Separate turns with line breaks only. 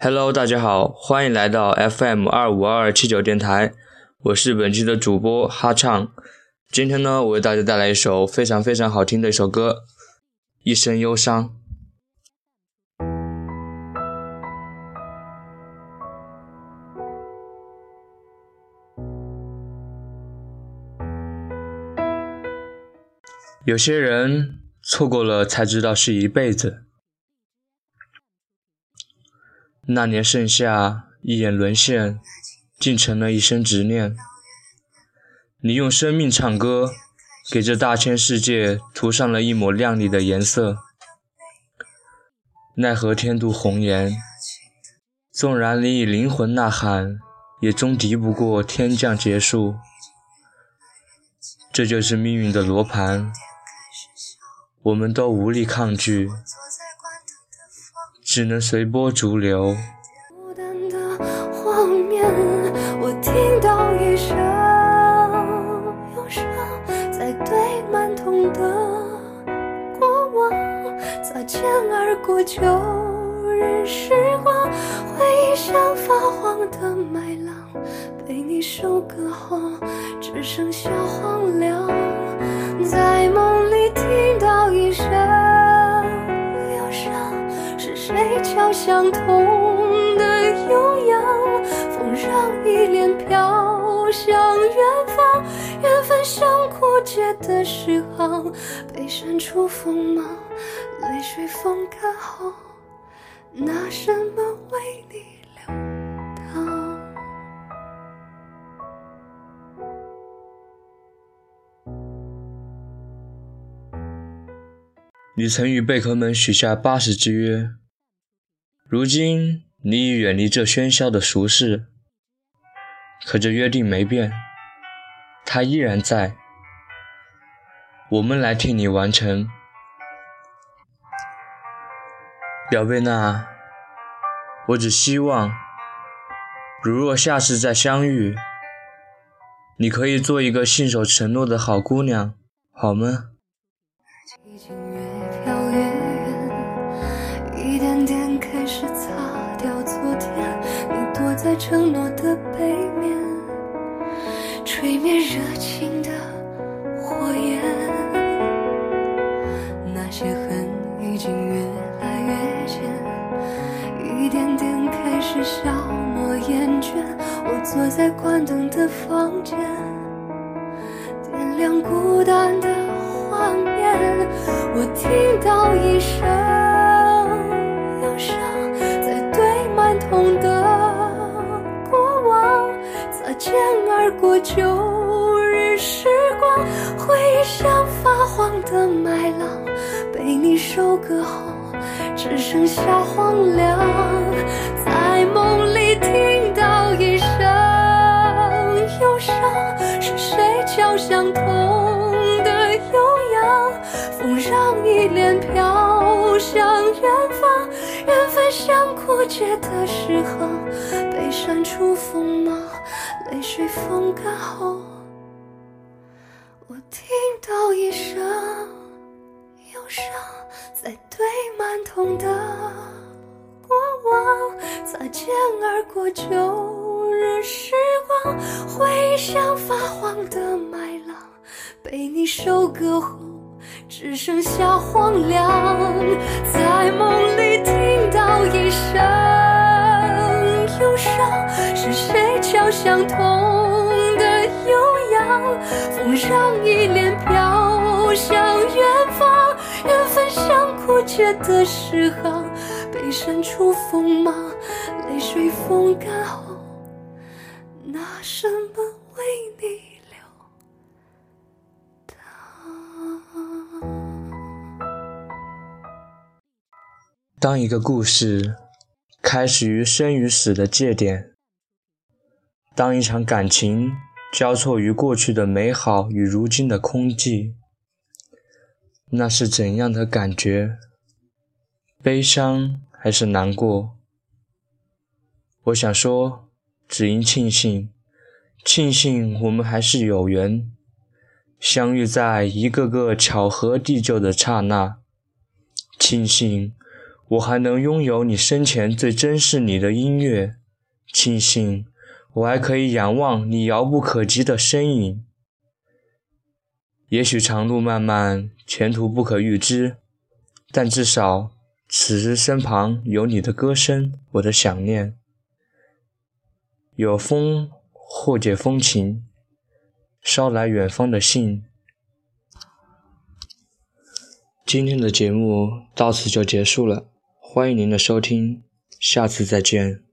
Hello，大家好，欢迎来到 FM 二五二二七九电台，我是本期的主播哈唱。今天呢，我为大家带来一首非常非常好听的一首歌，《一生忧伤》。有些人错过了才知道是一辈子。那年盛夏，一眼沦陷，竟成了一生执念。你用生命唱歌，给这大千世界涂上了一抹亮丽的颜色。奈何天妒红颜，纵然你以灵魂呐喊，也终敌不过天降劫数。这就是命运的罗盘，我们都无力抗拒。只能随波逐流。
孤单的画面，我听到一声忧伤，在对满痛的过往，擦肩而过旧日时光，回忆像发黄的麦浪，被你收割后，只剩下荒凉。谁敲响痛的悠扬？风让依恋飘向远方，缘分像枯竭的诗行，被删除锋芒，泪水风干后，拿什么为你流淌？
你曾与贝壳们许下八十之约。如今你已远离这喧嚣的俗世，可这约定没变，它依然在。我们来替你完成，表贝娜。我只希望，如若下次再相遇，你可以做一个信守承诺的好姑娘，好吗？
一点点开始擦掉昨天，你躲在承诺的背面，吹灭热情的火焰。那些恨已经越来越浅，一点点开始消磨厌倦。我坐在关灯的房间，点亮孤单的画面。我听到一声旧日时光，回忆像发黄的麦浪，被你收割后只剩下荒凉。在梦里听到一声忧伤，是谁敲响痛的悠扬？风让依恋飘向远方，缘分像枯竭的诗行，被删除锋芒。泪水风干后，我听到一声忧伤，在堆满痛的过往，擦肩而过旧日时光，回忆像发黄的麦浪，被你收割后只剩下荒凉。在梦里听相同的悠扬，风让依恋飘向远方，缘分像枯竭的诗行，被删除锋芒，泪水风干后，拿什么为你流？
当一个故事开始于生与死的界点。当一场感情交错于过去的美好与如今的空寂，那是怎样的感觉？悲伤还是难过？我想说，只因庆幸，庆幸我们还是有缘，相遇在一个个巧合地就的刹那。庆幸我还能拥有你生前最珍视你的音乐，庆幸我还可以仰望你遥不可及的身影。也许长路漫漫，前途不可预知，但至少此时身旁有你的歌声，我的想念。有风或解风情，捎来远方的信。今天的节目到此就结束了。欢迎您的收听，下次再见。